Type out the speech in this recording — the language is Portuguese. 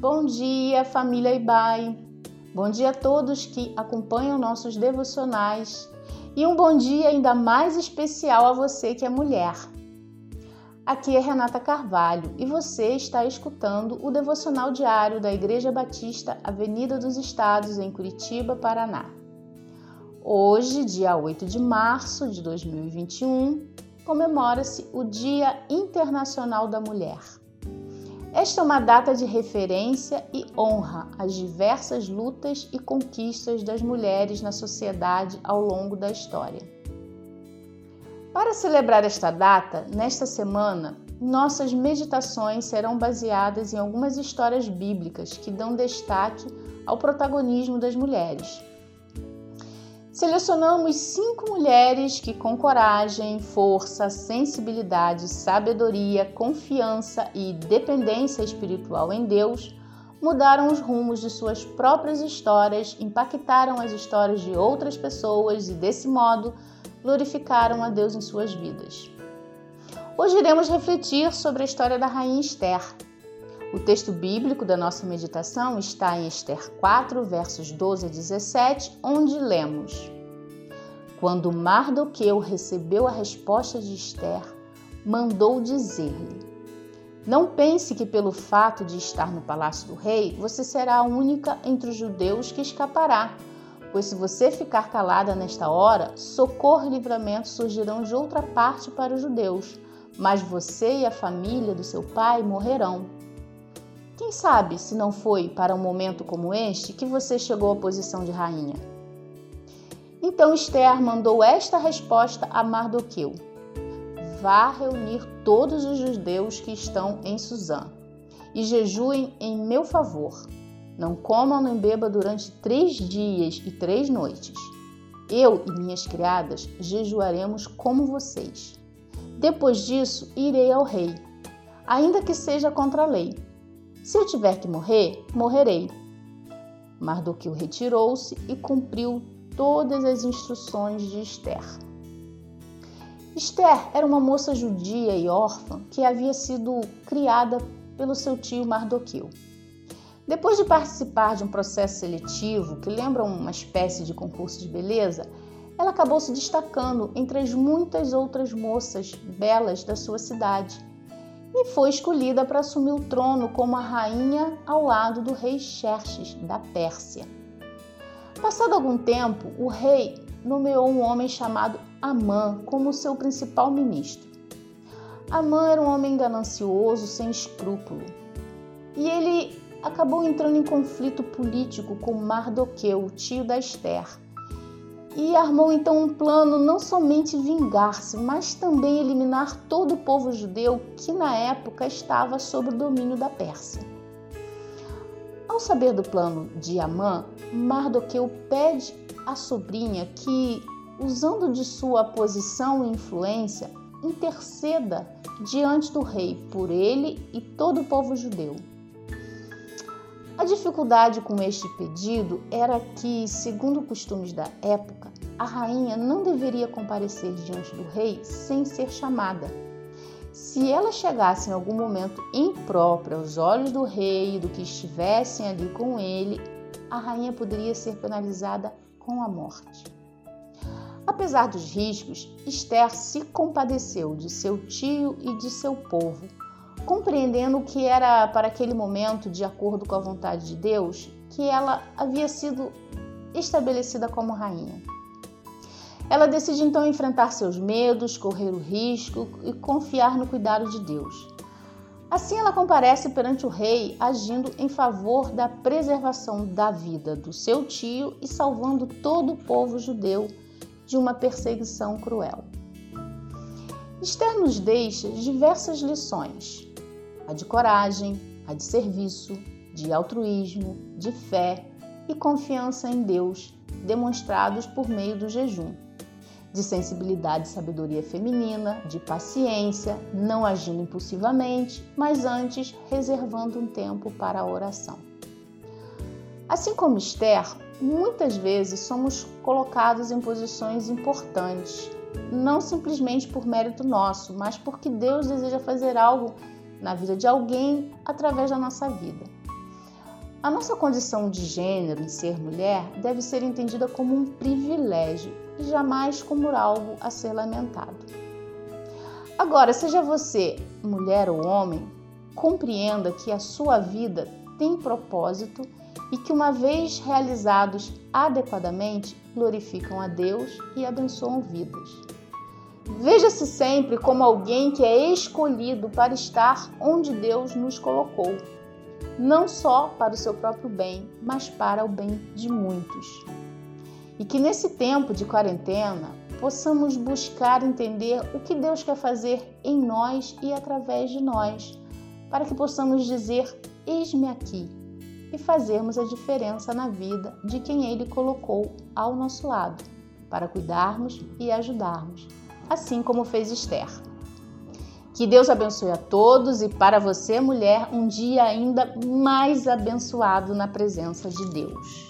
Bom dia, família Ibai. Bom dia a todos que acompanham nossos devocionais e um bom dia ainda mais especial a você que é mulher. Aqui é Renata Carvalho e você está escutando o devocional diário da Igreja Batista Avenida dos Estados, em Curitiba, Paraná. Hoje, dia 8 de março de 2021, comemora-se o Dia Internacional da Mulher. Esta é uma data de referência e honra às diversas lutas e conquistas das mulheres na sociedade ao longo da história. Para celebrar esta data, nesta semana, nossas meditações serão baseadas em algumas histórias bíblicas que dão destaque ao protagonismo das mulheres. Selecionamos cinco mulheres que, com coragem, força, sensibilidade, sabedoria, confiança e dependência espiritual em Deus, mudaram os rumos de suas próprias histórias, impactaram as histórias de outras pessoas e, desse modo, glorificaram a Deus em suas vidas. Hoje iremos refletir sobre a história da Rainha Esther, o texto bíblico da nossa meditação está em Esther 4, versos 12 a 17, onde lemos: Quando Mardoqueu recebeu a resposta de Esther, mandou dizer-lhe: Não pense que pelo fato de estar no palácio do rei, você será a única entre os judeus que escapará. Pois se você ficar calada nesta hora, socorro e livramento surgirão de outra parte para os judeus, mas você e a família do seu pai morrerão. Quem sabe se não foi para um momento como este que você chegou à posição de rainha? Então Esther mandou esta resposta a Mardoqueu: Vá reunir todos os judeus que estão em Suzã e jejuem em meu favor. Não comam nem beba durante três dias e três noites. Eu e minhas criadas jejuaremos como vocês. Depois disso, irei ao rei, ainda que seja contra a lei se eu tiver que morrer, morrerei. Mardoqueu retirou-se e cumpriu todas as instruções de Esther. Esther era uma moça judia e órfã que havia sido criada pelo seu tio Mardoqueu. Depois de participar de um processo seletivo que lembra uma espécie de concurso de beleza, ela acabou se destacando entre as muitas outras moças belas da sua cidade e foi escolhida para assumir o trono como a rainha ao lado do rei Xerxes da Pérsia. Passado algum tempo, o rei nomeou um homem chamado Amã como seu principal ministro. Amã era um homem ganancioso, sem escrúpulo, e ele acabou entrando em conflito político com Mardoqueu, tio da Esther, e armou então um plano não somente vingar-se, mas também eliminar todo o povo judeu que na época estava sob o domínio da Pérsia. Ao saber do plano de Amã, Mardoqueu pede à sobrinha que, usando de sua posição e influência, interceda diante do rei por ele e todo o povo judeu. A dificuldade com este pedido era que, segundo costumes da época, a rainha não deveria comparecer diante do rei sem ser chamada. Se ela chegasse em algum momento imprópria aos olhos do rei e do que estivessem ali com ele, a rainha poderia ser penalizada com a morte. Apesar dos riscos, Esther se compadeceu de seu tio e de seu povo compreendendo que era para aquele momento, de acordo com a vontade de Deus, que ela havia sido estabelecida como rainha. Ela decide então enfrentar seus medos, correr o risco e confiar no cuidado de Deus. Assim, ela comparece perante o rei, agindo em favor da preservação da vida do seu tio e salvando todo o povo judeu de uma perseguição cruel. Esther nos deixa diversas lições a de coragem, a de serviço, de altruísmo, de fé e confiança em Deus, demonstrados por meio do jejum, de sensibilidade e sabedoria feminina, de paciência, não agindo impulsivamente, mas antes reservando um tempo para a oração. Assim como Esther, muitas vezes somos colocados em posições importantes, não simplesmente por mérito nosso, mas porque Deus deseja fazer algo na vida de alguém através da nossa vida. A nossa condição de gênero em ser mulher deve ser entendida como um privilégio e jamais como algo a ser lamentado. Agora, seja você mulher ou homem, compreenda que a sua vida tem propósito e que, uma vez realizados adequadamente, glorificam a Deus e abençoam vidas. Veja-se sempre como alguém que é escolhido para estar onde Deus nos colocou, não só para o seu próprio bem, mas para o bem de muitos. E que nesse tempo de quarentena possamos buscar entender o que Deus quer fazer em nós e através de nós, para que possamos dizer: Eis-me aqui, e fazermos a diferença na vida de quem Ele colocou ao nosso lado, para cuidarmos e ajudarmos, assim como fez Esther. Que Deus abençoe a todos e para você, mulher, um dia ainda mais abençoado na presença de Deus.